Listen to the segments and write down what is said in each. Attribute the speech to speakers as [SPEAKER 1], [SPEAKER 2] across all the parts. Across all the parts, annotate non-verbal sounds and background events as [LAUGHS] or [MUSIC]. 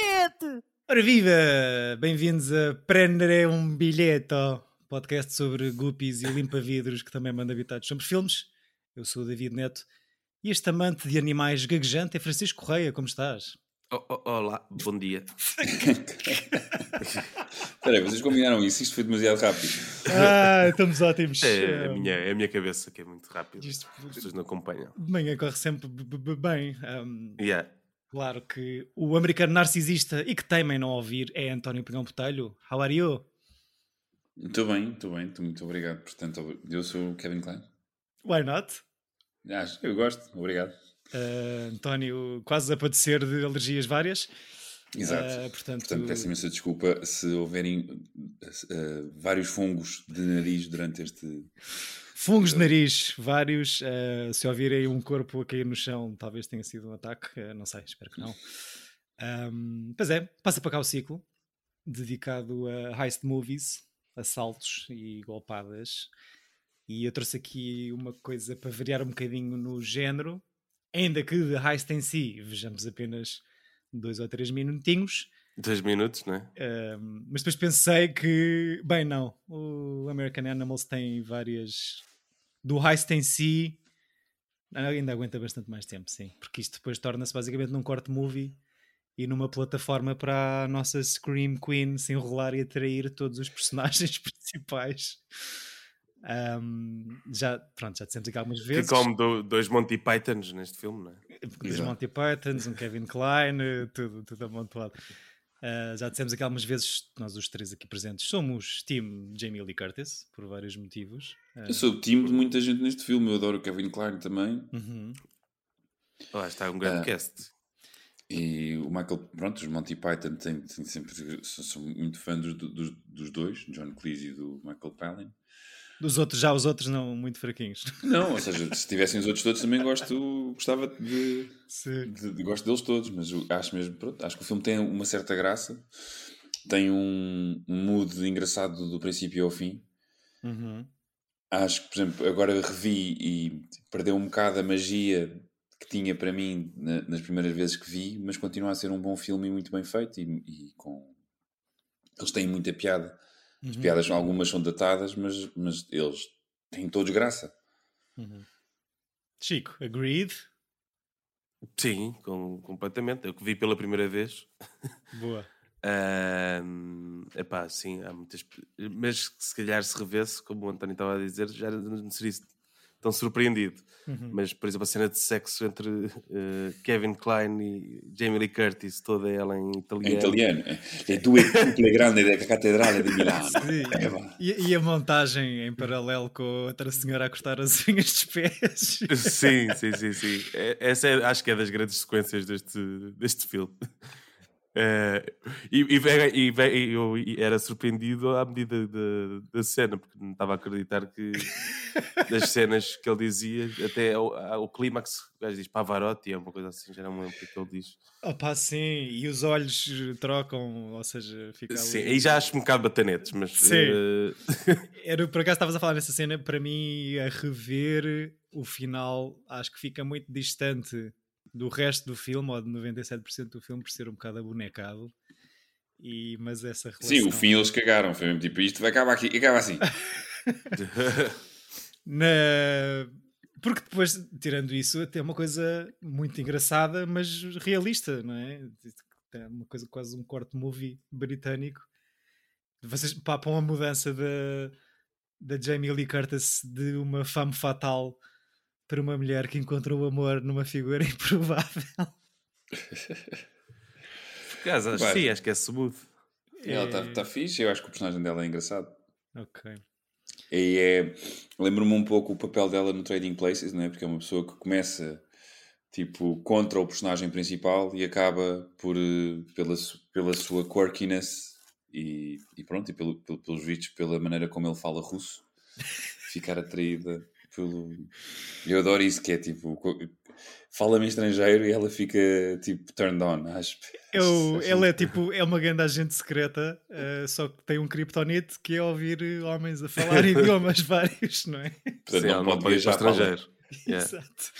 [SPEAKER 1] bilhete!
[SPEAKER 2] Ora viva! Bem-vindos a Prendere um Bilhete, podcast sobre guppies e limpa-vidros que também manda habitados sobre filmes. Eu sou o David Neto e este amante de animais gaguejante é Francisco Correia. Como estás?
[SPEAKER 3] Oh, oh, olá, bom dia.
[SPEAKER 4] Espera aí, vocês combinaram isso? Isto foi demasiado rápido.
[SPEAKER 2] Ah, estamos ótimos.
[SPEAKER 3] É, a minha, é a minha cabeça que é muito rápida.
[SPEAKER 2] Isto-
[SPEAKER 3] As pessoas não acompanham.
[SPEAKER 2] De manhã corre sempre bem. Um,
[SPEAKER 3] Yeah.
[SPEAKER 2] Claro que o americano narcisista e que temem não ouvir é António Pinhão Botelho. How are you?
[SPEAKER 4] Muito bem, muito bem, muito, muito obrigado. Portanto, eu sou o Kevin Klein.
[SPEAKER 2] Why not?
[SPEAKER 4] Acho, eu gosto, obrigado.
[SPEAKER 2] Uh, António quase a padecer de alergias várias.
[SPEAKER 4] Exato.
[SPEAKER 2] Ah, portanto-
[SPEAKER 4] portanto, peço imensa desculpa se houverem eh, vários fungos de nariz durante este.
[SPEAKER 2] Fungos de nariz, vários. uh, se ouvirem um corpo a cair no chão, talvez tenha sido um ataque. uh, não sei, espero que não. Um, pois é, passa para cá o ciclo dedicado a heist movies, assaltos e golpadas. E eu trouxe aqui uma coisa para variar um bocadinho no género, ainda que de heist em si vejamos apenas dois ou três minutinhos.
[SPEAKER 3] Dois minutos, não é?
[SPEAKER 2] Um, mas depois pensei que, bem, não. O American Animals tem várias. Do heist em si, ainda aguenta bastante mais tempo, sim. Porque isto depois torna-se basicamente num corte movie e numa plataforma para a nossa Scream Queen se enrolar e atrair todos os personagens [LAUGHS] principais. Um, já, pronto, já dissemos aqui algumas
[SPEAKER 3] Que
[SPEAKER 2] vezes.
[SPEAKER 3] come do- dois Monty Pythons neste filme, não é?
[SPEAKER 4] Exato.
[SPEAKER 2] Monty Pythons, um Kevin Klein, eh, tudo, tudo amontoado. Uh, já dissemos aqui algumas vezes, nós os três aqui presentes, somos Team Jamie Lee Curtis, por vários motivos. Uh,
[SPEAKER 4] Eu sou o time de muita gente neste filme. Eu adoro o Kevin Klein também.
[SPEAKER 2] uhum.
[SPEAKER 3] Lá está um grande
[SPEAKER 4] Ah.
[SPEAKER 3] cast.
[SPEAKER 4] E o Michael, pronto, os Monty Python têm, têm sempre. Sou, sou muito fã dos, dos, dos dois, John Cleese e do Michael Palin.
[SPEAKER 2] Dos outros, já os outros não muito fraquinhos. [LAUGHS]
[SPEAKER 4] Não, ou seja, se tivessem os outros todos também gosto, gostava de, de- de- gosto deles todos, mas acho mesmo, pronto, acho que o filme tem uma certa graça, tem um, um mood engraçado do princípio ao fim.
[SPEAKER 2] Uhum.
[SPEAKER 4] Acho que, por exemplo, agora revi e perdeu um bocado a magia que tinha para mim na- nas primeiras vezes que vi, mas continua a ser um bom filme e muito bem feito e, e com eles têm muita piada. As
[SPEAKER 2] Uhum.
[SPEAKER 4] piadas algumas são datadas, mas, mas eles têm todos graça.
[SPEAKER 2] Uhum. Chico, agreed?
[SPEAKER 3] Sim, com, completamente. Eu que vi pela primeira vez.
[SPEAKER 2] Boa. [LAUGHS]
[SPEAKER 3] Ahm, epá, sim, há muitas. Mas se calhar se revesse, como o António estava a dizer, já não seria tão surpreendido.
[SPEAKER 2] Uhum.
[SPEAKER 3] Mas, por exemplo, a cena de sexo entre eh, Kevin Klein e Jamie Lee Curtis, toda ela em
[SPEAKER 4] Em
[SPEAKER 3] italiano.
[SPEAKER 4] italiano. É due cuple grande da Cattedrale di Milano. [LAUGHS]
[SPEAKER 2] Sim.
[SPEAKER 4] É.
[SPEAKER 2] E, e a montagem em paralelo com a outra senhora a cortar as unhas dos pés.
[SPEAKER 3] Sim, sim, sim, sim. É- Essa é- acho que é das grandes sequências deste, deste filme. Eh, e, e, e e eu era surpreendido à medida da, da cena, porque não estava a acreditar que [LAUGHS] das cenas que ele dizia, até ao, ao clímax, o gajo diz Pavarotti, é uma coisa assim, já não me lembro o que é que ele diz.
[SPEAKER 2] Opa, sim, e os olhos trocam, ou seja, fica ali.
[SPEAKER 3] Sim, aí já acho um bocado batanetes, mas
[SPEAKER 2] Sim.
[SPEAKER 3] eh, [LAUGHS]
[SPEAKER 2] Era, por acaso estavas a falar nessa cena, para mim, a rever o final, acho que fica muito distante do resto do filme, ou de 97% do filme, por ser um bocado abonecado. E, mas essa relação...
[SPEAKER 4] Sim, o fim eles cagaram. Foi mesmo tipo, isto vai acabar aqui. E acaba assim. [LAUGHS] [LAUGHS]
[SPEAKER 2] Na- Porque depois, tirando isso, tem uma coisa muito engraçada, mas realista, não é? É uma coisa quase um corte movie britânico. Vocês papam a mudança da, da Jamie Lee Curtis de uma femme fatal para uma mulher que encontra o amor numa figura [LAUGHS] improvável.
[SPEAKER 3] por acaso, acho, sim, acho que é smooth.
[SPEAKER 4] Ela está
[SPEAKER 2] É-
[SPEAKER 4] tá fixe. Eu acho que o personagem dela é engraçado.
[SPEAKER 2] Ok.
[SPEAKER 4] E é. Lembro-me um pouco o papel dela no Trading Places, não é? Porque é uma pessoa que começa tipo contra o personagem principal e acaba por eh, pela, pela sua quirkiness e, e pronto, e pelo, pelo, pelos vistos, pela maneira como ele fala russo, [LAUGHS] ficar atraída pelo. Eu adoro isso, que é tipo. Fala-me estrangeiro e ela fica tipo turned on. Acho,
[SPEAKER 2] Eu,
[SPEAKER 4] acho
[SPEAKER 2] ele é tipo, é uma grande agente secreta, eh, só que tem um kryptonite que é ouvir homens a falar [LAUGHS] idiomas vários, não é?
[SPEAKER 4] Portanto,
[SPEAKER 3] Sim, ela não pode ir para estrangeiro. [LAUGHS] Yeah.
[SPEAKER 2] Exato.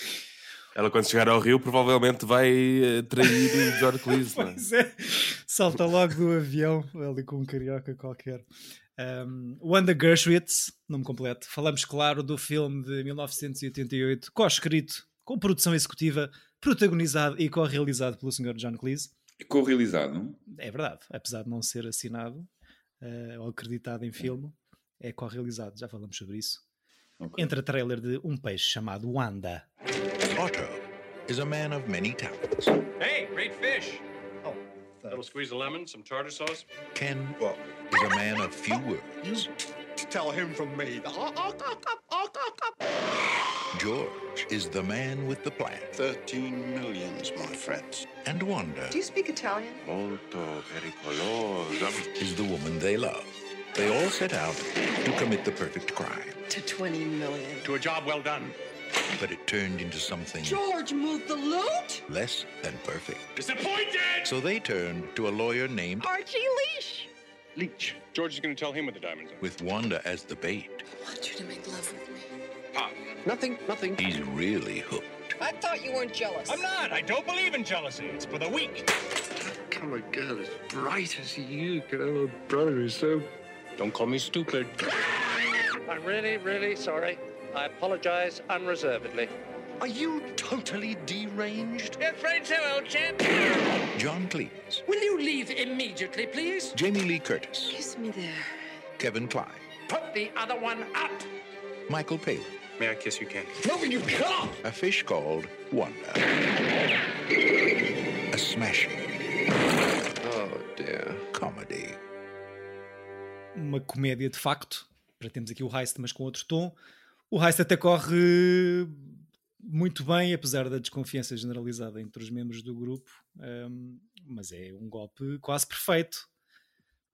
[SPEAKER 3] Ela, quando chegar ao Rio, provavelmente vai eh, trair [LAUGHS] o Cleese. não é?
[SPEAKER 2] Pois é. Salta logo do avião, ali com um carioca qualquer. Um, Wanda Gershwitz, nome completo. Falamos, claro, do filme de 1988, co-escrito, com produção executiva, protagonizado e co-realizado pelo Sr. John Cleese.
[SPEAKER 4] Co-realizado, não?
[SPEAKER 2] É verdade, apesar de não ser assinado uh, ou acreditado em filme, é co-realizado, já falamos sobre isso. Okay. Entre a trailer de Um Peixe chamado Wanda. Otto is a man of many talents. Hey, great fish! A little squeeze of lemon, some tartar sauce. Ken well, is a man of few words. You tell him from me. George is the man with the plan. Thirteen millions, my friends. And Wanda. Do you speak Italian? Molto pericoloso. Is the woman they love. They all set out to commit the perfect crime. To 20 million. To a job well done. But it turned into something. George moved the loot? Less than perfect. Disappointed! So they turned to a lawyer named Archie Leach. Leach. George is going to tell him what the diamonds are. With Wanda as the bait. I want you to make love with me. Pop. Nothing, nothing. He's really hooked. I thought you weren't jealous. I'm not. I don't believe in jealousy. It's for the weak. Come a girl as bright as you can have oh, a brother who's so don't call me stupid. [LAUGHS] I'm really, really sorry. I apologize unreservedly. Are you totally deranged? You're afraid so, old chap. John Cleese. Will you leave immediately, please? Jamie Lee Curtis. Kiss me there. Kevin Klein. Put the other one up. Michael Palin. May I kiss you, Ken? No, you can't. A fish called Wanda. A smashing. Oh, dear. Comedy. uma comédia de facto. Para termos aqui o Heist, mas com outro tom. O Heist até corre muito bem, apesar da desconfiança generalizada entre os membros do grupo. Um, mas é um golpe quase perfeito.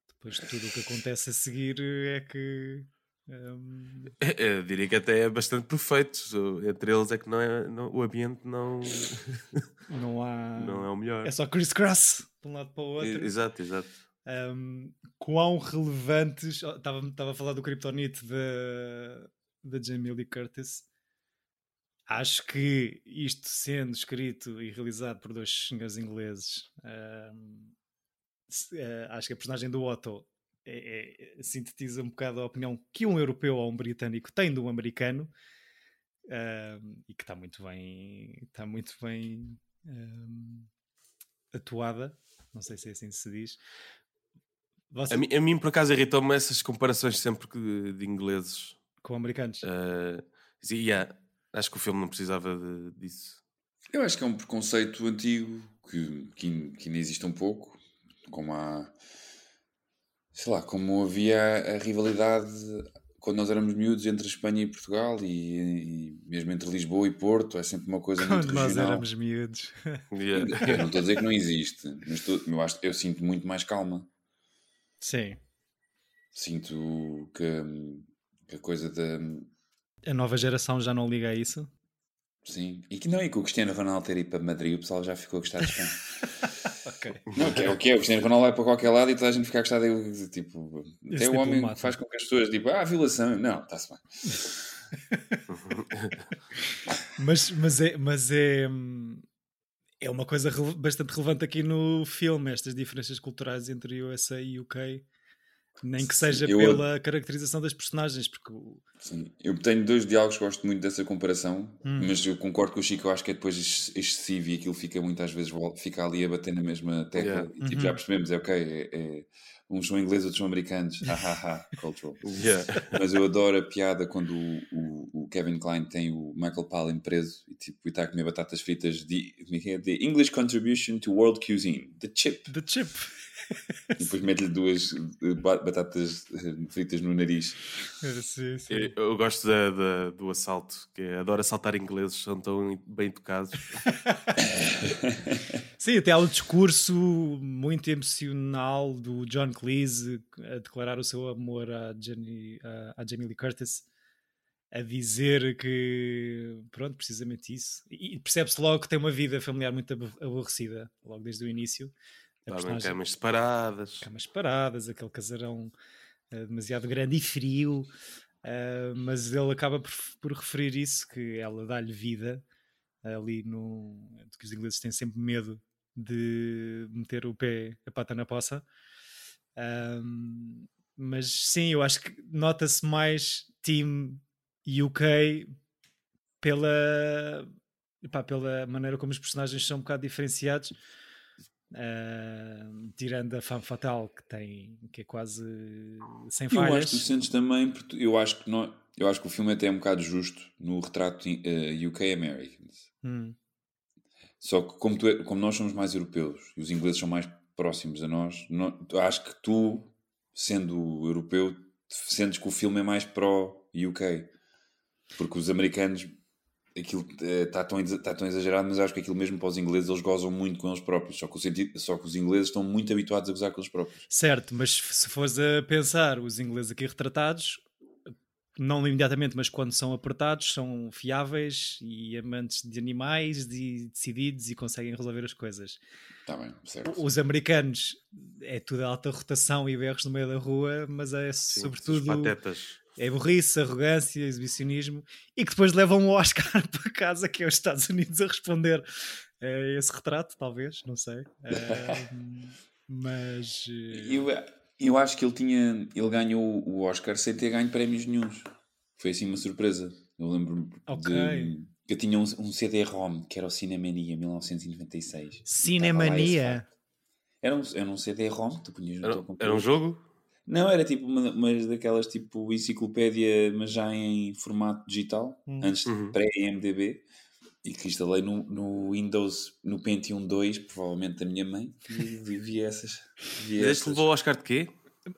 [SPEAKER 2] Depois de tudo o que acontece a seguir, é que. Um...
[SPEAKER 3] Eu diria que até é bastante perfeito. Entre eles é que não é, não, o ambiente não. [LAUGHS]
[SPEAKER 2] não há.
[SPEAKER 3] Não é o melhor.
[SPEAKER 2] É só Chris Cross de um lado para o outro.
[SPEAKER 3] Exato, exato
[SPEAKER 2] um, quão relevantes. Estava, estava a falar do Kryptonite da, da Jamie Lee Curtis. Acho que isto sendo escrito e realizado por dois senhores ingleses, um, uh, acho que a personagem do Otto é, é, sintetiza um bocado a opinião que um europeu ou um britânico tem do americano um, e que está muito bem, está muito bem atuada. Não sei se é assim se diz.
[SPEAKER 3] Você... A, mim, a mim, por acaso, irritou-me essas comparações sempre de ingleses
[SPEAKER 2] com americanos.
[SPEAKER 3] Uh, yeah, acho que o filme não precisava de, disso.
[SPEAKER 4] Eu acho que é um preconceito antigo que, que, que ainda existe um pouco, como há. Sei lá, como havia a rivalidade quando nós éramos miúdos entre Espanha e Portugal e, e, mesmo entre Lisboa e Porto, é sempre uma coisa quando muito regional.
[SPEAKER 2] Quando nós éramos miúdos. [LAUGHS]
[SPEAKER 4] Yeah. Eu não estou a dizer que não existe, mas estou, eu, acho, eu sinto muito mais calma.
[SPEAKER 2] Sim.
[SPEAKER 4] Sinto que, que a coisa da.
[SPEAKER 2] A nova geração já não liga a isso?
[SPEAKER 4] Sim. E que não, e que o Cristiano Ronaldo ter ido para Madrid, o pessoal já ficou a gostar de Espanha. [LAUGHS] ok. Não, que é o que é, o Cristiano Ronaldo vai para qualquer lado e toda a gente fica a gostar dele. Tipo, até o homem que faz com que as pessoas, tipo, ah, violação. Não, está-se bem. [LAUGHS]
[SPEAKER 2] mas, mas, é, mas é, é uma coisa bastante relevante aqui no filme, estas diferenças culturais entre USA e UK. Nem que seja eu, pela caracterização das personagens, porque...
[SPEAKER 4] Sim, eu tenho dois diálogos que gosto muito dessa comparação, hum. mas eu concordo com o Chico, eu acho que é depois excessivo e aquilo fica muitas vezes, fica ali a bater na mesma tecla, yeah. e tipo, uhum. já percebemos, é ok, é, é, uns são ingleses, outros são americanos, cultural. [LAUGHS] Yeah. Mas eu adoro a piada quando o, o, o, Kevin Klein tem o Michael Palin preso e tipo, está a comer batatas fritas, de, é the English contribution to world cuisine, the chip.
[SPEAKER 2] The chip.
[SPEAKER 4] E [LAUGHS] depois mete-lhe duas eh, batatas eh, fritas no nariz.
[SPEAKER 2] Sim, sim.
[SPEAKER 3] Eu, eu, gosto da, da, do assalto, que é, adoro assaltar ingleses, são tão bem tocados. [LAUGHS]
[SPEAKER 2] sim, até há um discurso muito emocional do John Cleese a declarar o seu amor à, Jenny, à, à Jamie Lee Curtis a dizer que, pronto, precisamente isso. E percebe-se logo que tem uma vida familiar muito aborrecida, logo desde o início.
[SPEAKER 3] Estavam camas separadas.
[SPEAKER 2] Camas separadas, aquele casarão uh, demasiado grande e frio. Uh, mas ele acaba por, por, referir isso, que ela dá-lhe vida ali no. que os ingleses têm sempre medo de meter o pé, a pata na poça. Um, mas sim, eu acho que nota-se mais Team UK pela, epá, pela maneira como os personagens são um bocado diferenciados. Uh, tirando a fama fatal que tem que é quase sem falhas.
[SPEAKER 4] Eu acho que tu sentes também, eu acho que não, eu acho que o filme até é um bocado justo no retrato uh, eh, UK Americans.
[SPEAKER 2] Hum.
[SPEAKER 4] Só que como, tu, é, como nós somos mais europeus e os ingleses são mais próximos a nós, não, acho que tu, sendo europeu, sentes que o filme é mais pró-UK. Porque os americanos, aquilo está eh, tão, tá tão exagerado, mas acho que aquilo mesmo para os ingleses, eles gozam muito com eles próprios. Só que, sentido, só que os ingleses estão muito habituados a gozar com eles próprios.
[SPEAKER 2] Certo, mas se fores a pensar, os ingleses aqui retratados, não imediatamente, mas quando são apertados, são fiáveis e amantes de animais e decididos e conseguem resolver as coisas.
[SPEAKER 4] Tá bem, certo.
[SPEAKER 2] Os americanos é tudo alta rotação e berros no meio da rua, mas é Sim, sobretudo. É burrice, arrogância, exibicionismo e que depois levam o Oscar [LAUGHS] para casa, que é os Estados Unidos, a responder a esse retrato, talvez, não sei. [LAUGHS] É, mas.
[SPEAKER 4] Eu, eu acho que ele tinha. Ele ganhou o Oscar sem ter ganho prémios nenhums. Foi assim uma surpresa. Eu lembro-me okay. de. Eu tinha um, um CD-ROM que era o Cinemania 1996.
[SPEAKER 2] Cinemania?
[SPEAKER 4] Era um, era um CD-ROM tu punhas
[SPEAKER 3] no era, Era um jogo?
[SPEAKER 4] Não, era tipo uma, uma daquelas tipo enciclopédia, mas já em formato digital, hum. antes uhum. pré-IMDB e que instalei no, no Windows, no Pentium 2, provavelmente da minha mãe, e vi essas.
[SPEAKER 3] Vi Este levou o Oscar de quê?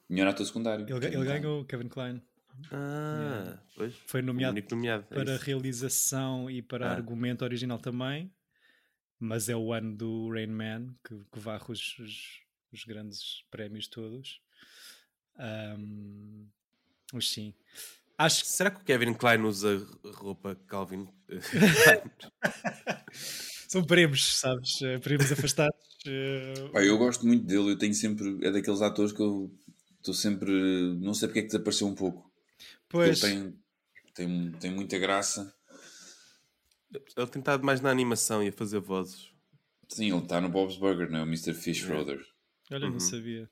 [SPEAKER 4] Melhor ator secundário.
[SPEAKER 2] Ele, ele ganhou Kevin Klein.
[SPEAKER 3] Ah, yeah. pois.
[SPEAKER 2] Foi nomeado, nomeado é para realização e para ah. argumento original também, mas é o ano do Rain Man que, que varre os, os, os grandes prémios todos. Um, mas sim.
[SPEAKER 3] Acho... Será que o Kevin Klein usa roupa Calvin? [LAUGHS]
[SPEAKER 2] São primos, sabes? Eh, primos afastados.
[SPEAKER 4] Eh, Pai, eu gosto muito dele. Eu tenho sempre. É daqueles atores que eu estou sempre. Não sei porque é que desapareceu um pouco. Pois. Ele tem, tem, tem muita graça.
[SPEAKER 3] Ele tem estado mais na animação e a fazer vozes.
[SPEAKER 4] Sim, ele está no Bob's Burger, não é? O Mr. Fish Roder.
[SPEAKER 2] Olha, uhum. não sabia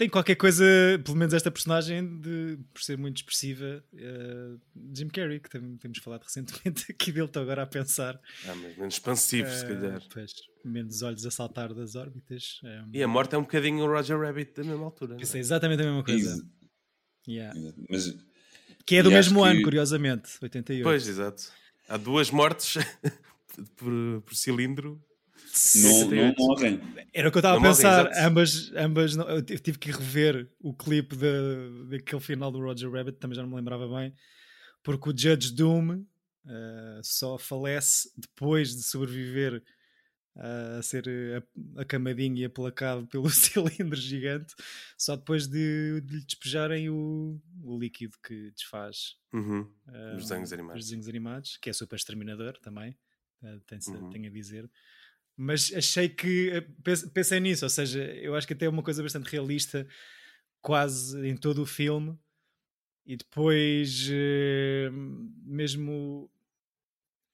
[SPEAKER 2] tem qualquer coisa, pelo menos esta personagem, de, por ser muito expressiva, uh, Jim Carrey, que tem, temos falado recentemente aqui dele, estou agora a pensar.
[SPEAKER 3] Ah, mas menos expansivo, uh, se calhar.
[SPEAKER 2] Eh, pois, menos olhos a saltar das órbitas. Um... Eh,
[SPEAKER 3] e a morte é um bocadinho o Roger Rabbit da mesma altura.
[SPEAKER 2] Isso é, é exatamente a mesma coisa. Yeah. Mas, que é do mesmo ano, que... curiosamente, 88.
[SPEAKER 3] Pois, exato. Há duas mortes [LAUGHS] por, por cilindro
[SPEAKER 4] não, não morrem.
[SPEAKER 2] Era o que eu estava a pensar. Morrem, ambas, ambas não, eu tive que rever o clipe de, daquele final do Roger Rabbit, também já não me lembrava bem, porque o Judge Doom uh, só falece depois de sobreviver uh, a ser acamadinho e aplacado pelo [LAUGHS] cilindro gigante, só depois de, de lhe despejarem o, o líquido que desfaz
[SPEAKER 3] uhum. uh, os, desenhos animados.
[SPEAKER 2] os desenhos animados, que é super exterminador também, tem, uhum. tem a dizer mas achei que eh, pensei nisso, ou seja, eu acho que até é uma coisa bastante realista, quase em todo o filme, e depois eh, mesmo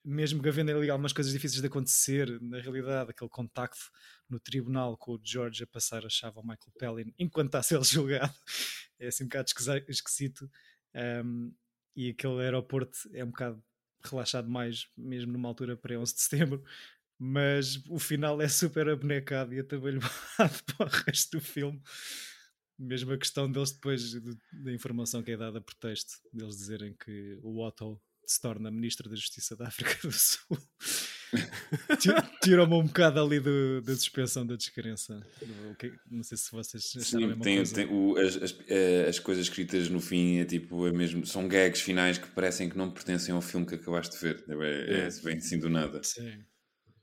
[SPEAKER 2] mesmo havendo ali algumas coisas difíceis de acontecer, na realidade, aquele contacto no tribunal com o George a passar a chave ao Michael Pellin enquanto está a ser [LAUGHS] julgado, é assim um bocado esquisito. Um, e aquele aeroporto é um bocado relaxado mais, mesmo numa altura para 11 de setembro, mas o final é super abonecado e atabalhoado [LAUGHS] para o resto do filme. Mesmo a questão deles depois da informação que é dada por texto, deles dizerem que o Otto se torna Ministro da Justiça da África do Sul. [LAUGHS] Tirou-me um bocado ali do, da suspensão da descrença. Não sei se vocês acharam Sim, tem,
[SPEAKER 4] tem o, as, as, eh, as, coisas escritas no fim é tipo, é mesmo, são gags finais que parecem que não pertencem ao filme que acabaste de ver. É, é, é. vem assim do nada.
[SPEAKER 2] Sim.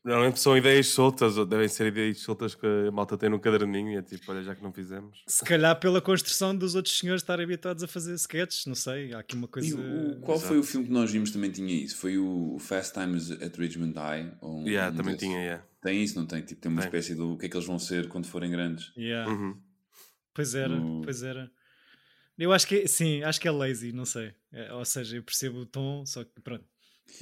[SPEAKER 3] Normalmente são ideias soltas, ou devem ser ideias soltas que a malta tem no caderninho e é tipo, olha, já que não fizemos.
[SPEAKER 2] Se calhar pela construção dos outros senhores estarem habituados a fazer sketches, não sei, há aqui uma coisa.
[SPEAKER 4] O, qual Exato. foi o filme que nós vimos também tinha isso? Foi o Fast Times at Richmond High?
[SPEAKER 3] Ou um, yeah, um também tinha, yeah.
[SPEAKER 4] Tem isso, não tem? Tipo, tem uma tem. espécie do que é que eles vão ser quando forem grandes.
[SPEAKER 2] Yeah. Uhum. Pois era, no... pois era. Eu acho que sim, acho que é lazy, não sei. É, ou seja, eu percebo o tom, só que pronto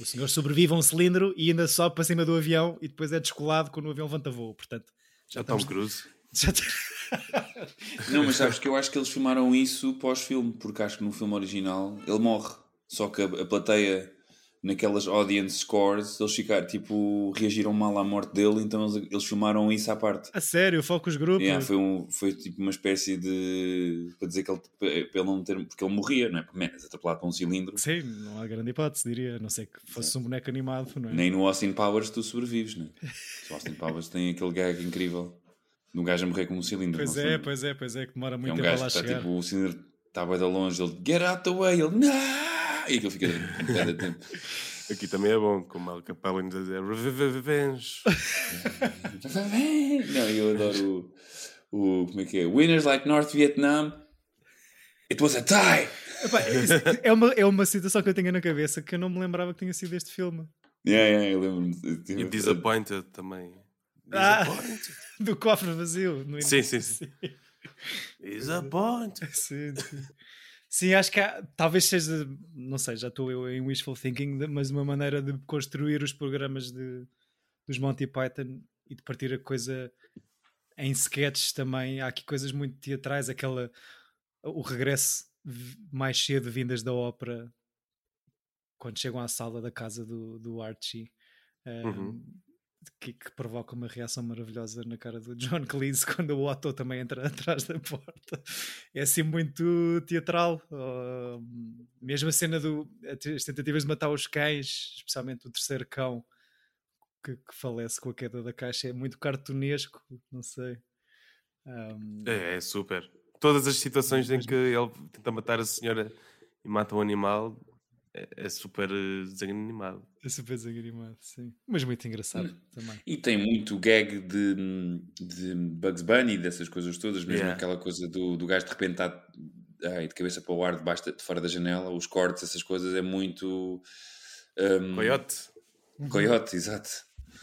[SPEAKER 2] O senhor sobrevive a um cilindro e ainda sobe para cima do avião e depois é descolado quando o avião levanta voo. Portanto,
[SPEAKER 3] já é Tom Cruise. [LAUGHS] Já
[SPEAKER 4] Não, mas sabes que eu acho que eles filmaram isso pós-filme, porque acho que no filme original ele morre. Só que a, a plateia naquelas audience scores, eles ficaram, tipo, reagiram mal à morte dele, então eles, eles filmaram isso à parte.
[SPEAKER 2] A sério, focus group?
[SPEAKER 4] Yeah, foi, um, foi tipo uma espécie de. para dizer que ele, para ele não ter. porque ele morria, não é? Porque, menos atropelado por um cilindro.
[SPEAKER 2] Sim, não há grande hipótese, diria. Não sei que fosse um boneco animado, não é?
[SPEAKER 4] Nem no Austin Powers tu sobrevives, não é? [LAUGHS] O Austin Powers tem aquele gag incrível do gajo a morrer com um cilindro.
[SPEAKER 2] Pois é, pois é, pois é, que demora muito
[SPEAKER 4] é um gajo
[SPEAKER 2] a
[SPEAKER 4] que está,
[SPEAKER 2] chegar.
[SPEAKER 4] tipo, o cilindro está bem de longe, ele get out the way, ele não! [LAUGHS] E aquilo fica cada tempo.
[SPEAKER 3] Aqui também é bom, como Al Capone nos dizer revenge.
[SPEAKER 4] não, eu adoro o, o. Como é que é? Winners like North Vietnam. It was a tie!
[SPEAKER 2] Epá, é, uma, é uma situação que eu tinha na cabeça que eu não me lembrava que tinha sido este filme.
[SPEAKER 4] Yeah, yeah, eu lembro-me.
[SPEAKER 3] E Disappointed também.
[SPEAKER 2] Ah, do cofre vazio. No
[SPEAKER 3] sim, sim, sim. Disappointed.
[SPEAKER 2] Sim. Sim, acho que há, talvez seja, não sei, já estou eu em wishful thinking, mas uma maneira de construir os programas de, dos Monty Python e de partir a coisa em sketches também. Há aqui coisas muito teatrais, aquela o regresso mais cedo vindas da ópera quando chegam à sala da casa do, do Archie. Um, uhum que, que, provoca uma reação maravilhosa na cara do John Cleese [LAUGHS] quando o Otto também entra [LAUGHS] atrás da porta. É assim muito teatral. Uh, mesmo a cena do. as tentativas de matar os cães, especialmente o terceiro cão que, que falece com a queda da caixa, é muito cartunesco. Não sei.
[SPEAKER 3] Um... É, é, super. Todas as situações em que ele tenta matar a senhora e mata um animal é, é super eh, desanimado.
[SPEAKER 2] É super desanimado, sim. Mas muito engraçado hum. também.
[SPEAKER 4] E tem muito gag de, de Bugs Bunny, dessas coisas todas, mesmo yeah. aquela coisa do, do gajo de repente estar ai, de cabeça para o ar, debaixo de, de fora da janela, os cortes, essas coisas, é muito. Um,
[SPEAKER 3] coyote.
[SPEAKER 4] Coyote, exato.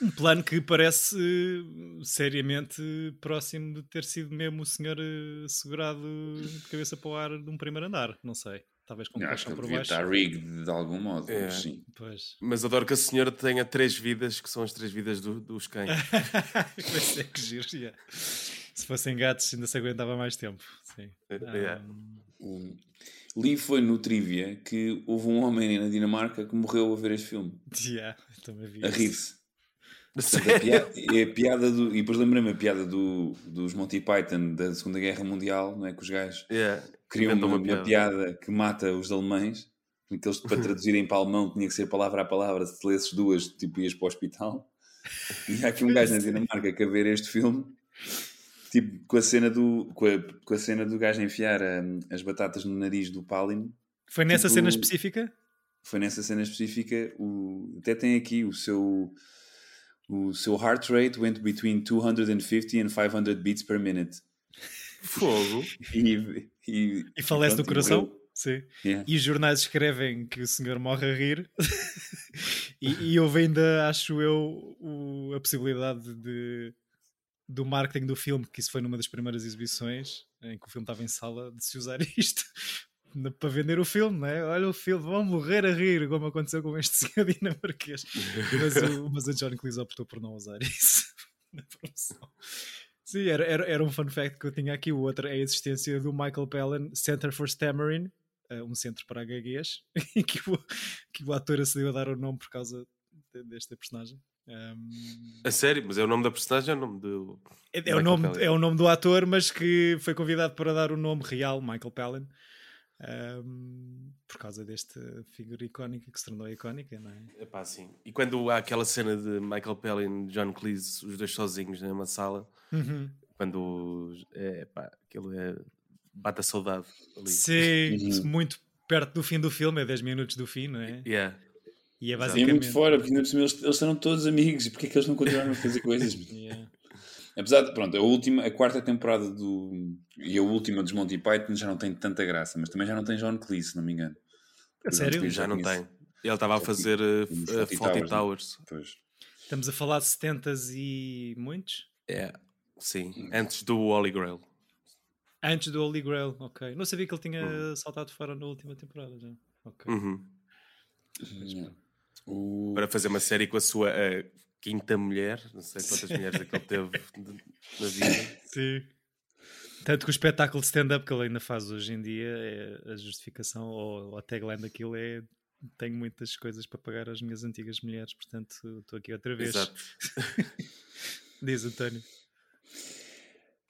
[SPEAKER 2] Um plano que parece uh, seriamente próximo de ter sido mesmo o senhor uh, segurado de cabeça para o ar de um primeiro andar, não sei. Talvez com
[SPEAKER 4] Acho que por baixo. estar rigged de algum modo, é. sim.
[SPEAKER 2] Pois.
[SPEAKER 3] Mas adoro que a senhora tenha três vidas, que são as três vidas do, dos cães. [LAUGHS]
[SPEAKER 2] É que giro, yeah. Se fossem gatos ainda se aguentava mais tempo. Sim.
[SPEAKER 3] Yeah.
[SPEAKER 4] Um, li foi no Trivia que houve um homem na Dinamarca que morreu a ver este filme. [LAUGHS]
[SPEAKER 2] Yeah, também vi
[SPEAKER 4] a rir-se. A piada, é [LAUGHS] a piada do. E depois lembrei-me a piada do, dos Monty Python da Segunda Guerra Mundial, não é? Que os gajos
[SPEAKER 3] yeah
[SPEAKER 4] criam uma, uma, piada. piada. que mata os alemães, que eles para traduzirem para alemão tinha que ser palavra a palavra, se lesses duas, tipo ias para o hospital. E há aqui um gajo na Dinamarca que a ver este filme, tipo com a cena do, com a, com a cena do gajo enfiar um, as batatas no nariz do Palin.
[SPEAKER 2] Foi nessa tipo, cena específica?
[SPEAKER 4] Foi nessa cena específica. O, até tem aqui o seu. O seu heart rate went between 250 and 500 beats per minute.
[SPEAKER 3] Fogo. [LAUGHS]
[SPEAKER 4] E, e,
[SPEAKER 2] e falece do coração? Sim. Yeah. E os jornais escrevem que o senhor morre a rir. [LAUGHS] e, e houve ainda, acho eu, o, a possibilidade de, do marketing do filme, que isso foi numa das primeiras exibições, em que o filme estava em sala, de se usar [LAUGHS] isto para vender o filme, né? Olha o filme, vão morrer a rir, como aconteceu com este [LAUGHS] senhor dinamarquês. mas, o, mas o John Cleese optou por não usar isso [LAUGHS] na promoção. Sim, era, era, era um fun fact que eu tinha aqui. O outro é a existência do Michael Palin Center for Stammering, uh, um centro para gaguez, [LAUGHS] que, o, que o ator acedeu a dar o nome por causa de, desta personagem. Um...
[SPEAKER 3] A sério? Mas é o nome da personagem ou é o nome do.
[SPEAKER 2] É, é o nome, é o nome do ator, mas que foi convidado para dar o nome real, Michael Palin. Um, por causa desta figura icónica que se tornou icónica, não é?
[SPEAKER 3] É pá, sim. E quando há aquela cena de Michael Palin e John Cleese, os dois sozinhos numa sala,
[SPEAKER 2] uhum.
[SPEAKER 3] quando é pá, aquilo é. bate a saudade ali.
[SPEAKER 2] Sim, uhum. muito perto do fim do filme, é 10 minutos do fim, não é?
[SPEAKER 3] Yeah.
[SPEAKER 2] E é basicamente.
[SPEAKER 4] é muito fora, porque eles, eles serão todos amigos, e porque é que eles não continuaram a fazer coisas? [LAUGHS]
[SPEAKER 2] yeah.
[SPEAKER 4] Apesar de, pronto, a última, a quarta temporada do. e a última dos Monty Python já não tem tanta graça, mas também já não tem John Cleese, se não me engano.
[SPEAKER 2] A sério?
[SPEAKER 3] Já, não tem. Ele estava a fazer uh, uh, Towers. Towers.
[SPEAKER 4] Pois.
[SPEAKER 2] Estamos a falar de 70 e muitos?
[SPEAKER 3] É, sim. Antes do Holy Grail.
[SPEAKER 2] Antes do Holy Grail, ok. Não sabia que ele tinha uhum. saltado fora na última temporada já. Ok.
[SPEAKER 3] Uhum.
[SPEAKER 4] O-
[SPEAKER 3] para fazer uma série com a sua eh, quinta mulher. Não sei quantas mulheres é que ele teve na vida.
[SPEAKER 2] Sim. Tanto que o espetáculo de stand-up que ele ainda faz hoje em dia, é a justificação ou a tagline daquilo é tenho muitas coisas para pagar às minhas antigas mulheres, portanto estou aqui outra vez.
[SPEAKER 3] Exato. [LAUGHS]
[SPEAKER 2] Diz António.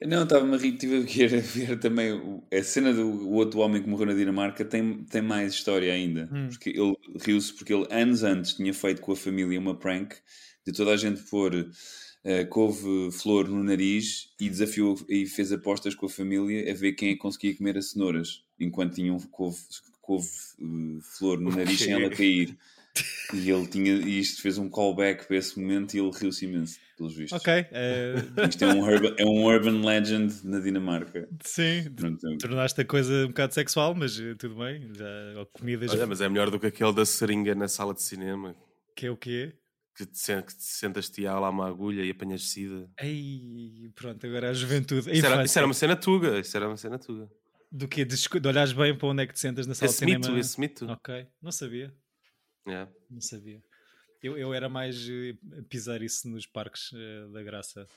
[SPEAKER 4] Não, estava-me a rir, estive a ver, a ver também o- a cena do o outro homem que morreu na Dinamarca tem, tem mais história ainda.
[SPEAKER 2] Hum.
[SPEAKER 4] Porque ele riu-se porque ele anos antes tinha feito com a família uma prank de toda a gente pôr eh, couve-flor no nariz e desafiou e fez apostas com a família a ver quem é conseguia comer as cenouras enquanto tinham couve, couve-flor no [LAUGHS] nariz sem ela cair. E ele tinha, e isto fez um callback para esse momento e ele riu-se imenso, pelos vistos.
[SPEAKER 2] Ok. eh, [LAUGHS]
[SPEAKER 4] Isto é um, urban, é um urban legend na Dinamarca.
[SPEAKER 2] sim,
[SPEAKER 4] Pronto,
[SPEAKER 2] tornaste a coisa um bocado sexual, mas eh, tudo bem. Já, ou comidas
[SPEAKER 3] Olha, mas é melhor do que aquele da seringa na sala de cinema.
[SPEAKER 2] que é o quê?
[SPEAKER 3] Que te, sen- que te sentas-te lá uma agulha e apanhas sida.
[SPEAKER 2] Ei, pronto, agora a juventude. A
[SPEAKER 3] Isso era, isso era uma cena tuga. Isso era uma cena tuga.
[SPEAKER 2] Do quê? De, de olhares bem para onde é que te sentas na sala
[SPEAKER 3] Esse
[SPEAKER 2] de
[SPEAKER 3] mito,
[SPEAKER 2] cinema?
[SPEAKER 3] esse mito.
[SPEAKER 2] Ok, não sabia.
[SPEAKER 3] Yeah.
[SPEAKER 2] Não sabia. Eu, eu era mais eh, pisar isso nos parques eh, da Graça.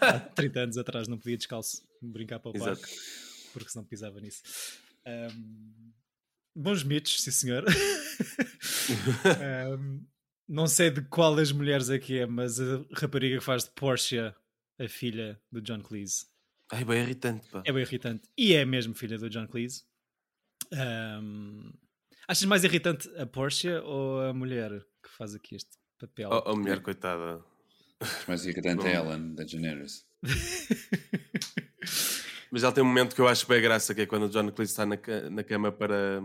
[SPEAKER 2] Há, há [LAUGHS] 30 anos atrás não podia descalço brincar para o
[SPEAKER 3] Exato.
[SPEAKER 2] parque, porque senão pisava nisso. Ahm, bons mitos, sim senhor. [LAUGHS] Ahm, não sei de qual das mulheres é que é, mas a rapariga que faz de Portia, a filha do John Cleese,
[SPEAKER 3] Ai, bem irritante, pá.
[SPEAKER 2] é bem irritante. E é mesmo filha do John Cleese. Ahm, achas mais irritante a Portia ou a mulher que faz aqui este papel?
[SPEAKER 3] Oh, oh, mulher, coitada.
[SPEAKER 4] mas irritante é Ellen, da Generis. [LAUGHS]
[SPEAKER 3] Mas ela tem um momento que eu acho bem graça, que é quando o John Cleese está na, na cama para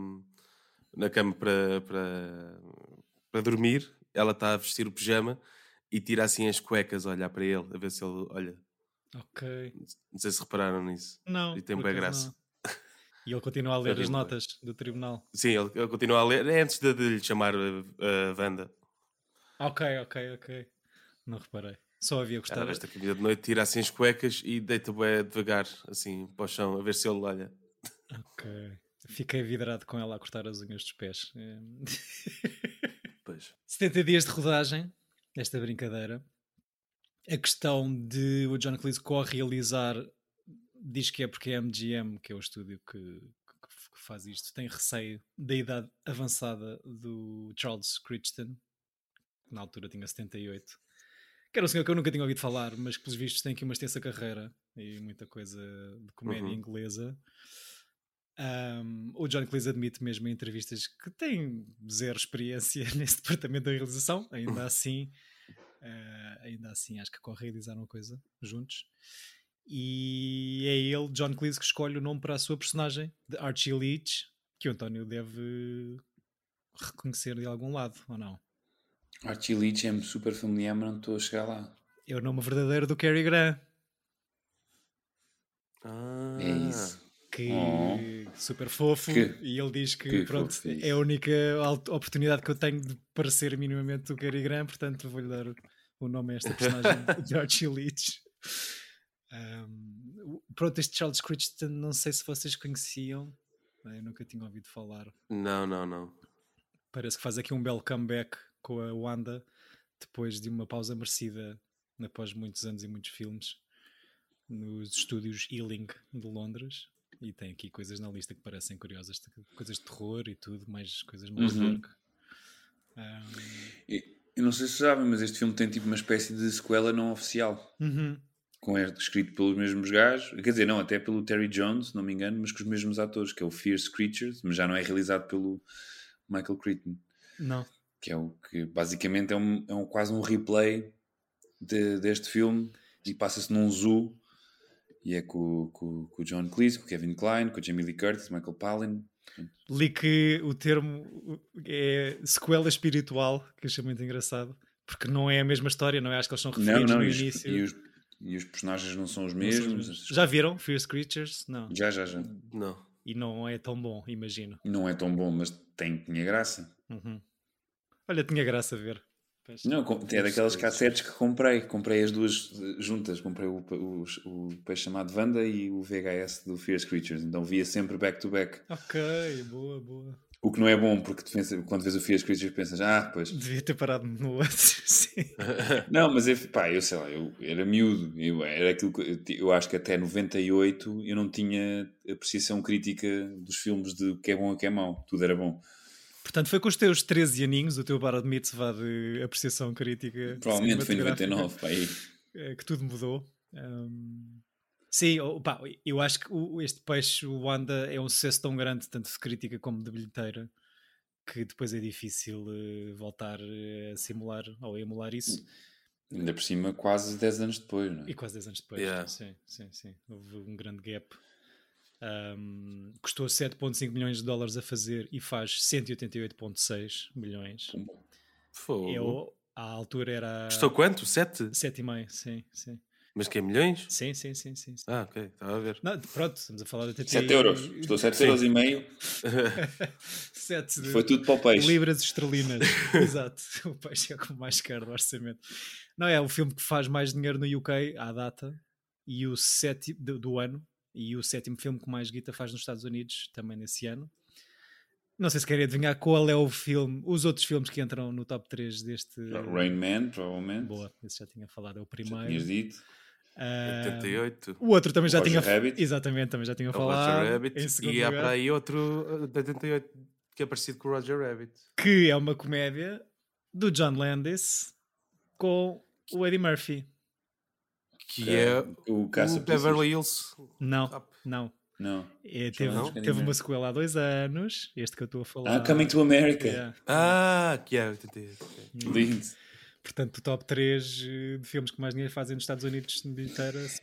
[SPEAKER 3] na cama para, para, para dormir, ela está a vestir o pijama e tira assim as cuecas a olhar para ele, a ver se ele olha.
[SPEAKER 2] Ok.
[SPEAKER 3] Não sei se repararam nisso.
[SPEAKER 2] Não.
[SPEAKER 3] E tem bem graça.
[SPEAKER 2] não. E ele continua a ler as notas do tribunal.
[SPEAKER 3] Sim, ele, ele continua a ler é antes de, de lhe chamar a, a Wanda.
[SPEAKER 2] Ok, ok, ok. Não reparei. Só havia gostado.
[SPEAKER 3] veste a comida de noite, tira assim as cuecas e deita bem devagar, assim, para o chão, a ver se ele olha.
[SPEAKER 2] Ok. Fiquei vidrado com ela a cortar as unhas dos pés. Eh,
[SPEAKER 3] Pois. [LAUGHS]
[SPEAKER 2] 70 dias de rodagem, esta brincadeira. A questão de o John Cleese co-realizar diz que é porque a MGM, que é o estúdio que, que- que faz isto, tem receio da idade avançada do Charles Crichton, que na altura tinha 78. Que era um senhor que eu nunca tinha ouvido falar, mas que pelos vistos tem aqui uma extensa carreira e muita coisa de comédia
[SPEAKER 3] Uhum.
[SPEAKER 2] inglesa. Um, o John Cleese admite mesmo em entrevistas que tem zero experiência [LAUGHS] nesse departamento da realização, ainda assim, eh, ainda assim acho que co-realizaram a coisa juntos. E é ele, John Cleese, que escolhe o nome para a sua personagem, de Archie Leach, que o António deve reconhecer de algum lado, ou não?
[SPEAKER 4] Archie Leach é-me super familiar, mas não estou a chegar lá.
[SPEAKER 2] É o nome verdadeiro do Cary Grant,
[SPEAKER 3] Ah,
[SPEAKER 4] É isso.
[SPEAKER 2] que
[SPEAKER 4] Oh.
[SPEAKER 2] super fofo,
[SPEAKER 4] Que-
[SPEAKER 2] e ele diz que,
[SPEAKER 4] que
[SPEAKER 2] pronto, é a única oportunidade que eu tenho de parecer minimamente o Cary Grant, portanto vou-lhe dar o- o nome a esta personagem [LAUGHS] de Archie Leach. Um, o- pronto, este Charles Crichton, não sei se vocês conheciam, eu nunca tinha ouvido falar.
[SPEAKER 3] Não, não, não.
[SPEAKER 2] Parece que faz aqui um belo comeback com a Wanda depois de uma pausa merecida após muitos anos e muitos filmes nos estúdios Ealing de Londres. E tem aqui coisas na lista que parecem curiosas, coisas de terror e tudo, mais coisas mais
[SPEAKER 4] Uhum.
[SPEAKER 2] dark. Um,
[SPEAKER 4] E- Eu não sei se sabem, mas este filme tem tipo uma espécie de sequela não oficial.
[SPEAKER 2] uhum.
[SPEAKER 4] Com é escrito pelos mesmos gajos, quer dizer, não, até pelo Terry Jones, se não me engano, mas com os mesmos atores, que é o Fierce Creatures, mas já não é realizado pelo Michael Crichton,
[SPEAKER 2] Não.
[SPEAKER 4] que é o que basicamente é, um, é um- quase um replay de- deste filme e passa-se num zoo e é com, com, com o John Cleese, com o Kevin Kline, com o Jamie Lee Curtis, Michael Palin.
[SPEAKER 2] Li que o termo é sequela espiritual, que achei muito engraçado, porque não é a mesma história, não é? Acho que eles são
[SPEAKER 4] Não,
[SPEAKER 2] referidos
[SPEAKER 4] não,
[SPEAKER 2] no
[SPEAKER 4] e os,
[SPEAKER 2] início.
[SPEAKER 4] e, os, e os personagens não são os mesmos.
[SPEAKER 2] Já viram Fierce Creatures? Não.
[SPEAKER 4] Já, já, já.
[SPEAKER 3] Não.
[SPEAKER 2] E não é tão bom, imagino.
[SPEAKER 4] Não é tão bom, mas tem, tinha graça.
[SPEAKER 2] Uhum. Olha, tinha graça a ver.
[SPEAKER 4] Não, é daquelas cassetes que comprei. Comprei as duas eh, juntas. Comprei o, o, o peixe chamado Wanda e o VHS do Fierce Creatures. Então via sempre back to back.
[SPEAKER 2] Ok, boa, boa.
[SPEAKER 4] O que não é bom, porque quando vês o Fear Creatures pensas, ah, pois.
[SPEAKER 2] Devia ter parado no outro, [LAUGHS] sim. [LAUGHS]
[SPEAKER 4] Não, mas eu, pá, eu sei lá, eu era miúdo, eu, era aquilo que, eu, eu acho que até 98 eu não tinha apreciação crítica dos filmes de o que é bom e o que é mau, tudo era bom.
[SPEAKER 2] Portanto, foi com os teus 13 aninhos, o teu bar de mitzvah de apreciação crítica.
[SPEAKER 4] Provavelmente foi em
[SPEAKER 2] cinematográfica,
[SPEAKER 4] 99, pá, aí.
[SPEAKER 2] eh, Que tudo mudou. Um, sim, opa, eu acho que o- este peixe, o Wanda, é um sucesso tão grande, tanto de crítica como de bilheteira, que depois é difícil eh, voltar eh, a simular ou a emular isso.
[SPEAKER 4] Ainda por cima, quase 10 anos depois, não é?
[SPEAKER 2] E quase 10 anos depois.
[SPEAKER 3] Yeah.
[SPEAKER 2] Sim, sim, sim. Houve um grande gap. Um, custou 7,5 milhões de dólares a fazer e faz 188,6 milhões.
[SPEAKER 3] Fogo.
[SPEAKER 2] Eu, à altura era
[SPEAKER 3] Custou quanto? Sete?
[SPEAKER 2] 7,5, sim, sim.
[SPEAKER 3] Mas que é milhões?
[SPEAKER 2] Sim, sim, sim, sim. sim.
[SPEAKER 3] Ah, ok, estava a ver.
[SPEAKER 2] Não, pronto, estamos a falar de
[SPEAKER 4] 7 euros, custou 7
[SPEAKER 3] Sim.
[SPEAKER 4] euros e meio, [LAUGHS]
[SPEAKER 2] 7
[SPEAKER 4] foi tudo para o peixe.
[SPEAKER 2] libras esterlinas. [LAUGHS] Exato. O peixe é o mais caro do orçamento. Não, é o filme que faz mais dinheiro no UK à data e o sétimo do, do ano e o sétimo filme que mais guita faz nos Estados Unidos também nesse ano. Não sei se querem adivinhar qual é o filme, os outros filmes que entram no top 3 deste.
[SPEAKER 4] Rain Man, provavelmente.
[SPEAKER 2] Boa, esse já tinha falado, é o
[SPEAKER 4] Já
[SPEAKER 2] primeiro.
[SPEAKER 4] tinhas dito.
[SPEAKER 2] Ah,
[SPEAKER 3] 88.
[SPEAKER 2] o outro também já
[SPEAKER 4] Roger
[SPEAKER 2] tinha
[SPEAKER 4] Rabbit.
[SPEAKER 2] Exatamente, também já tinha
[SPEAKER 3] É o
[SPEAKER 2] falado.
[SPEAKER 3] Roger Rabbit. E há para aí outro uh, de 88 que é parecido com o Roger Rabbit.
[SPEAKER 2] que é uma comédia do John Landis com o Eddie Murphy.
[SPEAKER 3] Que é
[SPEAKER 4] o Caça
[SPEAKER 3] o Beverly Hills.
[SPEAKER 2] Não, não.
[SPEAKER 4] Não.
[SPEAKER 2] É, teve,
[SPEAKER 4] Landis com
[SPEAKER 2] teve uma sequela há dois anos, este que eu estou a falar.
[SPEAKER 4] Ah, Coming to America.
[SPEAKER 2] Yeah.
[SPEAKER 3] Ah, que é 88. ok.
[SPEAKER 4] Lindo.
[SPEAKER 2] Portanto, o top 3 de filmes que mais dinheiro fazem nos Estados Unidos são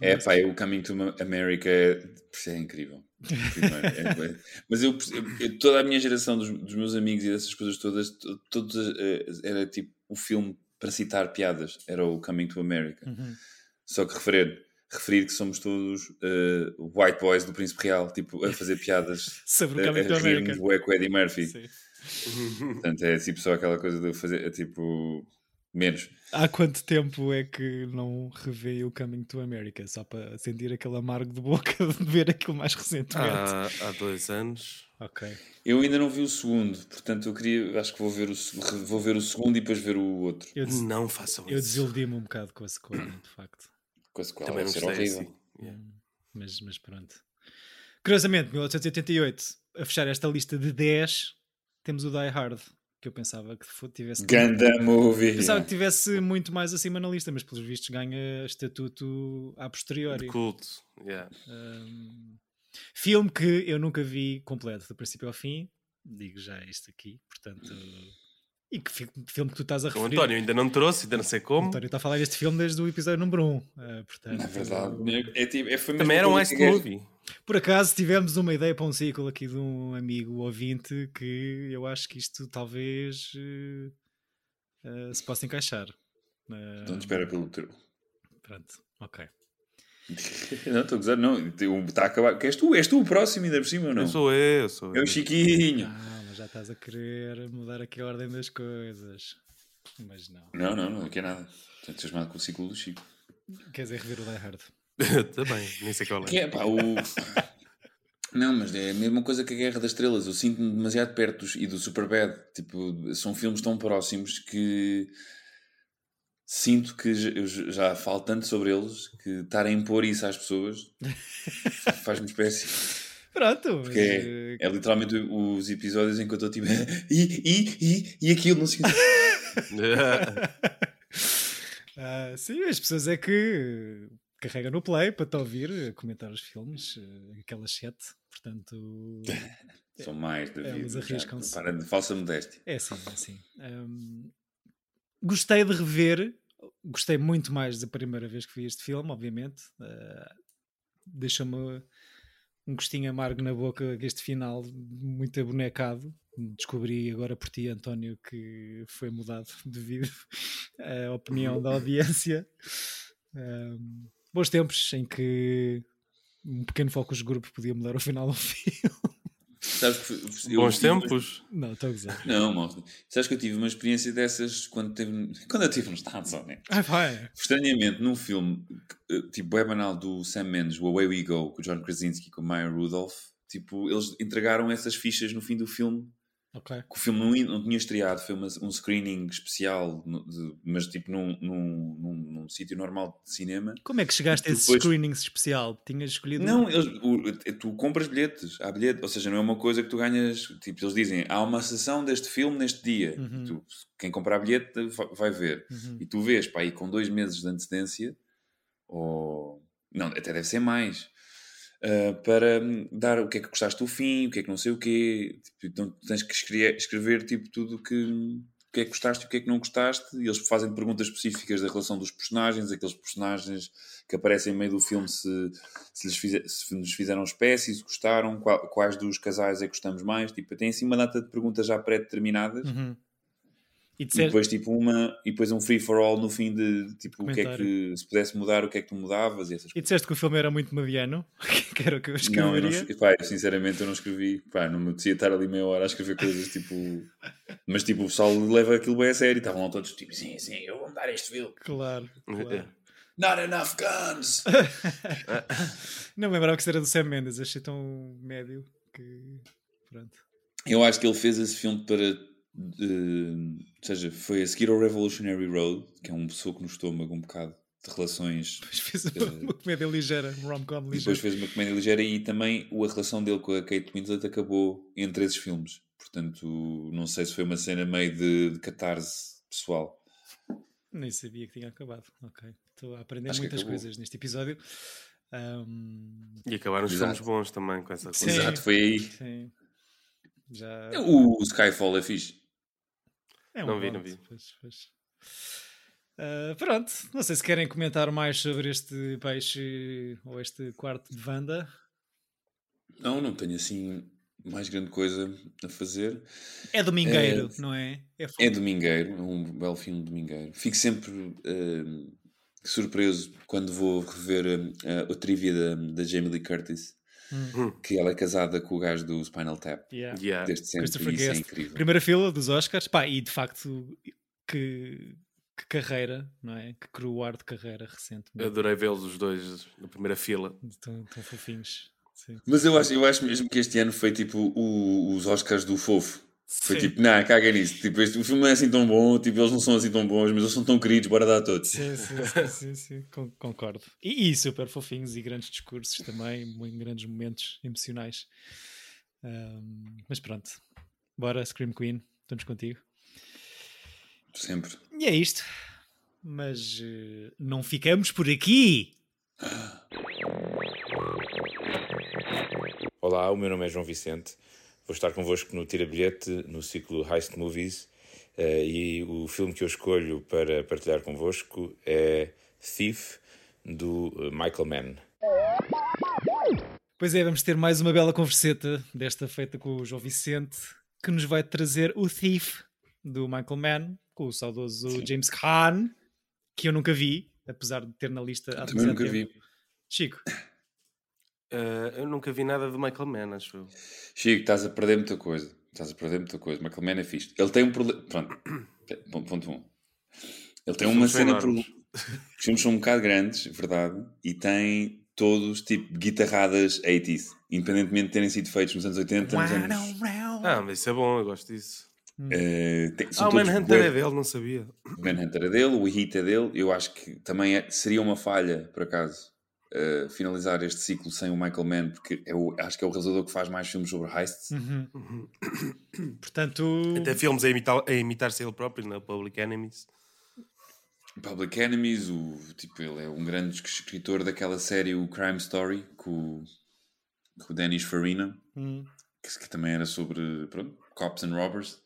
[SPEAKER 4] É pá, o Coming to America é, é incrível. É- é- mas eu, eu- toda a minha geração dos, dos meus amigos e dessas coisas todas, to- todos eh, era tipo o filme para citar piadas, era o Coming to America.
[SPEAKER 2] Uhum.
[SPEAKER 4] Só que referir, referir que somos todos eh, white boys do Príncipe Real, tipo, a fazer piadas, [LAUGHS]
[SPEAKER 2] Sobre
[SPEAKER 4] a,
[SPEAKER 2] o
[SPEAKER 4] a
[SPEAKER 2] Coming to America.
[SPEAKER 4] o Eddie Murphy.
[SPEAKER 2] Sim.
[SPEAKER 4] Portanto, é tipo só aquela coisa de fazer, é, tipo, menos.
[SPEAKER 2] Há quanto tempo é que não revê o Coming to America? Só para sentir aquele amargo de boca [LAUGHS] de ver aquilo mais recentemente.
[SPEAKER 3] Há, há dois anos.
[SPEAKER 2] Ok.
[SPEAKER 4] Eu ainda não vi o segundo, portanto eu queria, acho que vou ver o, vou ver o segundo e depois ver o outro.
[SPEAKER 2] Eu, des-
[SPEAKER 3] Não façam
[SPEAKER 2] eu
[SPEAKER 3] isso.
[SPEAKER 2] desiludi-me um bocado com a sequela, de facto.
[SPEAKER 4] Com a sequela
[SPEAKER 3] Também
[SPEAKER 4] vai
[SPEAKER 3] não
[SPEAKER 4] ser horrível.
[SPEAKER 3] assim. Yeah.
[SPEAKER 2] Mas, mas pronto. Curiosamente, 1888, a fechar esta lista de 10, temos o Die Hard, que eu pensava que tivesse.
[SPEAKER 4] Ganda movie.
[SPEAKER 2] Pensava que tivesse muito mais acima na lista, mas pelos vistos ganha estatuto a posteriori.
[SPEAKER 3] De culto. Yeah.
[SPEAKER 2] Um, filme que eu nunca vi completo, do princípio ao fim. Digo já isto aqui, portanto. E que fi- filme que tu estás a
[SPEAKER 3] O
[SPEAKER 2] referir?
[SPEAKER 3] António ainda não trouxe, ainda não sei
[SPEAKER 2] O
[SPEAKER 3] como.
[SPEAKER 2] António está a falar deste filme desde o episódio número 1. Um, portanto,
[SPEAKER 4] Na verdade, é, tipo, é, mesma
[SPEAKER 3] Também era um Ice Movie.
[SPEAKER 2] Por acaso tivemos uma ideia para um ciclo aqui de um amigo ouvinte que eu acho que isto talvez eh, eh, se possa encaixar. Eh,
[SPEAKER 4] Então espera pelo teu.
[SPEAKER 2] pronto, ok. [LAUGHS]
[SPEAKER 4] Não, estou a gozar, não. Está a acabar. És tu, és tu o próximo ainda por cima ou não?
[SPEAKER 3] Eu sou eu, sou
[SPEAKER 4] É
[SPEAKER 3] eu.
[SPEAKER 4] o Chiquinho.
[SPEAKER 2] Ah, já estás a querer mudar aqui a ordem das coisas. Mas não.
[SPEAKER 4] Não, não, não, não quer nada. Estou entusiasmado com o ciclo do Chico.
[SPEAKER 2] Quer dizer, rever o Die Hard. [LAUGHS]
[SPEAKER 3] Também, nem sei qual
[SPEAKER 4] Que
[SPEAKER 3] é.
[SPEAKER 4] é, pá, o... Não, mas é a mesma coisa que a Guerra das Estrelas. Eu sinto-me demasiado perto dos- e do Superbad. Tipo, são filmes tão próximos que sinto que já- eu já falo tanto sobre eles que estar a impor isso às pessoas [LAUGHS] faz-me espécie.
[SPEAKER 2] Pronto, mas,
[SPEAKER 4] Porque é,
[SPEAKER 2] eh,
[SPEAKER 4] é literalmente os episódios em que eu estou tipo [LAUGHS] e, e, e, e aquilo, não sei [LAUGHS]
[SPEAKER 2] ah, sim, as pessoas é que carregam no play para te ouvir a comentar os filmes, eh, aquelas sete, portanto [LAUGHS]
[SPEAKER 4] São mais da vida. já.
[SPEAKER 2] arriscam-se.
[SPEAKER 4] Para de falsa modéstia.
[SPEAKER 2] é assim, é assim. Ahm, gostei de rever, gostei muito mais da primeira vez que vi este filme, obviamente. Ah, Deixa-me um gostinho amargo na boca este final, muito abonecado. Descobri agora por ti, António, que foi mudado [LAUGHS] devido à opinião da audiência. Ahm, bons tempos em que um pequeno focus grupo podia mudar o final do filme. [LAUGHS]
[SPEAKER 4] Sabes que eu
[SPEAKER 3] Bons
[SPEAKER 4] tive
[SPEAKER 3] tempos.
[SPEAKER 2] Não, estou a gozar.
[SPEAKER 4] Não, malta. Sabes que eu tive uma experiência dessas quando, teve... [LAUGHS] quando eu estive nos Estados Unidos.
[SPEAKER 2] Ai, vai.
[SPEAKER 4] Estranhamente, num filme eh, tipo web banal do Sam Mendes, o Away We Go, com o John Krasinski e com o Maya Rudolph, tipo, eles entregaram essas fichas no fim do filme
[SPEAKER 2] Ok.
[SPEAKER 4] que o filme não, não tinha estreado, foi uma- um screening especial, de- mas tipo num, num, num, num sítio normal de cinema.
[SPEAKER 2] Como é que chegaste a esse
[SPEAKER 4] Depois-
[SPEAKER 2] screening especial? Tinhas escolhido.
[SPEAKER 4] Não, eles, o- tu compras bilhetes, há bilhete, ou seja, não é uma coisa que tu ganhas. Tipo, eles dizem há uma sessão deste filme neste dia.
[SPEAKER 2] Uhum.
[SPEAKER 4] Tu- quem comprar bilhete va- vai ver.
[SPEAKER 2] Uhum.
[SPEAKER 4] E tu vês, pá, aí com dois meses de antecedência, ou. Não, até deve ser mais. Ah, para hum, dar o que é que gostaste do fim, o que é que não sei o quê. Tipo, então tens que escrever, escrever tipo, tudo que, o que é que gostaste e o que é que não gostaste. E eles fazem perguntas específicas da relação dos personagens, aqueles personagens que aparecem no meio do filme, se, se, lhes fize- se nos fizeram espécie, se gostaram, qual- quais dos casais é que gostamos mais. Tipo, tem assim uma data de perguntas já pré-determinadas.
[SPEAKER 2] Uhum. E
[SPEAKER 4] E
[SPEAKER 2] disseste,
[SPEAKER 4] depois, tipo, uma, e depois um free for all no fim de tipo, o que é que se pudesse mudar, o que é que tu mudavas e essas
[SPEAKER 2] e
[SPEAKER 4] coisas.
[SPEAKER 2] disseste que o filme era muito mediano, [LAUGHS] que era o que eu
[SPEAKER 4] Não, eu não,
[SPEAKER 2] escreveria.
[SPEAKER 4] pá, eu sinceramente eu não escrevi, pá, não me apetecia estar ali meia hora a escrever coisas tipo. Mas tipo, o pessoal leva aquilo bem a sério e estavam lá todos tipo, sim, sim, eu vou mudar este filme.
[SPEAKER 2] Claro, [LAUGHS] claro.
[SPEAKER 4] Not enough guns! [LAUGHS]
[SPEAKER 2] Não me lembrava que isso era do Sam Mendes, achei tão médio que. Pronto.
[SPEAKER 4] Eu acho que ele fez esse filme para. Eh, ou seja, foi a seguir ao Revolutionary Road, que é um soco no estômago, um bocado de relações
[SPEAKER 2] Depois fez uma, uma comédia ligeira, um rom-com
[SPEAKER 4] Depois
[SPEAKER 2] ligeiro.
[SPEAKER 4] fez uma comédia ligeira e também a relação dele com a Kate Winslet acabou entre esses filmes. Portanto, não sei se foi uma cena meio de, de catarse pessoal.
[SPEAKER 2] Nem sabia que tinha acabado. Ok. Estou a aprender
[SPEAKER 4] Acho
[SPEAKER 2] muitas coisas neste episódio. Ahm,
[SPEAKER 3] E acabaram os
[SPEAKER 4] Exato.
[SPEAKER 3] filmes bons também com essa
[SPEAKER 2] Sim.
[SPEAKER 3] coisa.
[SPEAKER 4] Exato, foi aí.
[SPEAKER 2] sim. Já.
[SPEAKER 4] O Skyfall é fixe.
[SPEAKER 2] É
[SPEAKER 3] Não vi, não vi.
[SPEAKER 2] pois, pois. Ah, pronto, não sei se querem comentar mais sobre este peixe ou este quarto de Wanda.
[SPEAKER 4] Não, não tenho assim mais grande coisa a fazer.
[SPEAKER 2] É domingueiro,
[SPEAKER 4] É-
[SPEAKER 2] não é? É,
[SPEAKER 4] É domingueiro, é um belo filme domingueiro. Fico sempre eh, surpreso quando vou rever eh, a trivia da, da Jamie Lee Curtis,
[SPEAKER 2] Hum,
[SPEAKER 4] que ela é casada com o gajo do Spinal Tap.
[SPEAKER 2] yeah.
[SPEAKER 3] Yeah.
[SPEAKER 4] Desde sempre,
[SPEAKER 2] Christopher
[SPEAKER 4] isso é
[SPEAKER 2] Guest.
[SPEAKER 4] incrível.
[SPEAKER 2] Primeira fila dos Oscars, pá, e de facto que, que carreira, não é? Que cruar de carreira recente.
[SPEAKER 3] Adorei vê-los os dois na primeira fila.
[SPEAKER 2] Tão, tão fofinhos. Sim.
[SPEAKER 4] Mas eu acho, eu acho mesmo que este ano foi tipo o- os Oscars do fofo. Foi
[SPEAKER 2] Sim.
[SPEAKER 4] tipo, não, caga nisso. Tipo, este, o filme não é assim tão bom, tipo, eles não são assim tão bons, mas eles são tão queridos, bora dar a todos.
[SPEAKER 2] Sim, sim, sim, sim, sim, con- concordo. E, e super fofinhos e grandes discursos também, em grandes momentos emocionais. Ahm, mas pronto, bora, Scream Queen, estamos contigo.
[SPEAKER 4] Sempre.
[SPEAKER 2] E é isto. Mas eh, não ficamos por aqui. [GASPS]
[SPEAKER 1] Olá, o meu nome é João Vicente. Vou estar convosco no Tira Bilhete, no ciclo Heist Movies. eh, e o filme que eu escolho para partilhar convosco é Thief, do eh, Michael Mann.
[SPEAKER 2] Pois é, vamos ter mais uma bela converseta, desta feita com o João Vicente, que nos vai trazer o Thief, do Michael Mann, com o saudoso James Caan, que eu nunca vi, apesar de ter na lista há
[SPEAKER 4] Também nunca
[SPEAKER 2] tempo.
[SPEAKER 4] vi.
[SPEAKER 2] Chico,
[SPEAKER 3] Uh, eu nunca vi nada do Michael Mann, acho eu.
[SPEAKER 4] Chico, estás a perder muita coisa. Estás a perder muita coisa. Michael Mann é fixe. Ele tem um problema. Pronto. [COUGHS] Ponto, ponto um. Ele tem
[SPEAKER 3] Os
[SPEAKER 4] uma cena. Pro... Os filmes são um bocado grandes, verdade. E tem todos tipo guitarradas 80s. Independentemente de terem sido feitos nos anos 80, nos anos.
[SPEAKER 3] Ah, mas isso é bom, eu gosto disso.
[SPEAKER 4] eh, tem-
[SPEAKER 3] Ah, o Manhunter é dele, não sabia.
[SPEAKER 4] O Manhunter é dele, o Heat é dele. Eu acho que também é- seria uma falha, por acaso, eh, finalizar este ciclo sem o Michael Mann, porque é o- acho que é o realizador que faz mais filmes sobre heists.
[SPEAKER 2] Uhum. portanto,
[SPEAKER 3] Até filmes a imitar- a imitar-se ele próprio, na Public Enemies.
[SPEAKER 4] Public Enemies, o, tipo, ele é um grande escritor daquela série, o Crime Story, com, o- com o Dennis Farina,
[SPEAKER 2] hum,
[SPEAKER 4] que, que também era sobre pronto, cops and robbers.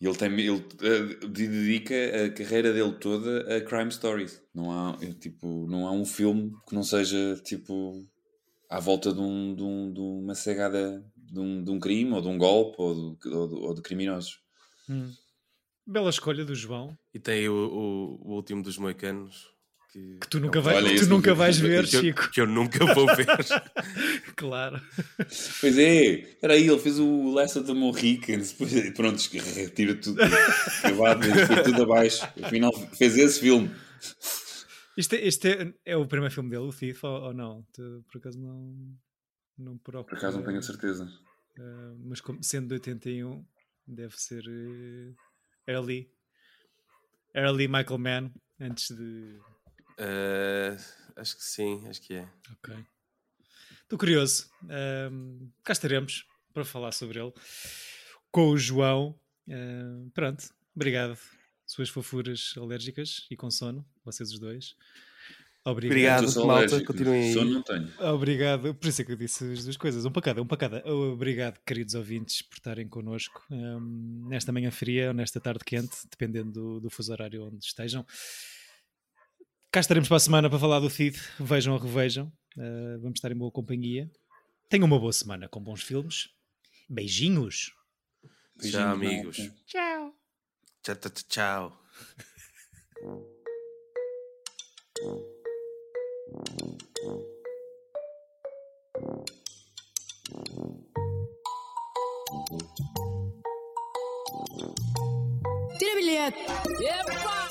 [SPEAKER 4] E ele, tem, ele eh, dedica a carreira dele toda a crime stories. Não há, eh, tipo, não há um filme que não seja tipo à volta de, um, de, um- de uma cegada de um, de um crime ou de um golpe ou de, ou de- ou de criminosos.
[SPEAKER 2] hum. bela escolha do João,
[SPEAKER 3] E tem o, o, o último dos Moicanos. Que,
[SPEAKER 2] que tu nunca,
[SPEAKER 3] é um
[SPEAKER 2] vai,
[SPEAKER 4] Olha,
[SPEAKER 2] que tu nunca
[SPEAKER 4] nunca-
[SPEAKER 2] vais ver,
[SPEAKER 3] que eu,
[SPEAKER 2] Chico.
[SPEAKER 3] que eu nunca vou ver. [LAUGHS]
[SPEAKER 2] Claro.
[SPEAKER 4] Pois é, era aí, ele fez o Last of the Mohicans, depois, pronto, retira tudo, acabado, foi tudo abaixo. Afinal, fez esse filme.
[SPEAKER 2] Este, este é, é o primeiro filme dele, o Thief, ou, ou não? Tu, por acaso não, não procuro.
[SPEAKER 4] Por acaso não tenho a certeza.
[SPEAKER 2] Uh, mas como, sendo de 81, deve ser uh, early. Early Michael Mann, antes de.
[SPEAKER 3] Uh, acho que sim, acho que é.
[SPEAKER 2] Ok. Estou curioso. Uh, cá estaremos para falar sobre ele com o João. Uh, pronto, obrigado. Suas fofuras alérgicas e com sono, vocês os dois.
[SPEAKER 3] Obrigado, Obrigado malta. Continuem aí.
[SPEAKER 4] Sono não tenho.
[SPEAKER 2] Obrigado, por isso é que eu disse as duas coisas. Um para cada, um para cada. Obrigado, queridos ouvintes, por estarem connosco um, nesta manhã fria ou nesta tarde quente, dependendo do, do fuso horário onde estejam. Cá estaremos para a semana para falar do Cid. Vejam ou revejam. Uh, vamos estar em boa companhia. Tenham uma boa semana com bons filmes. Beijinhos.
[SPEAKER 3] Beijinhos tchau, amigos.
[SPEAKER 2] Tchau.
[SPEAKER 3] Tchau, tchau, tchau. Tira bilhete! Epa!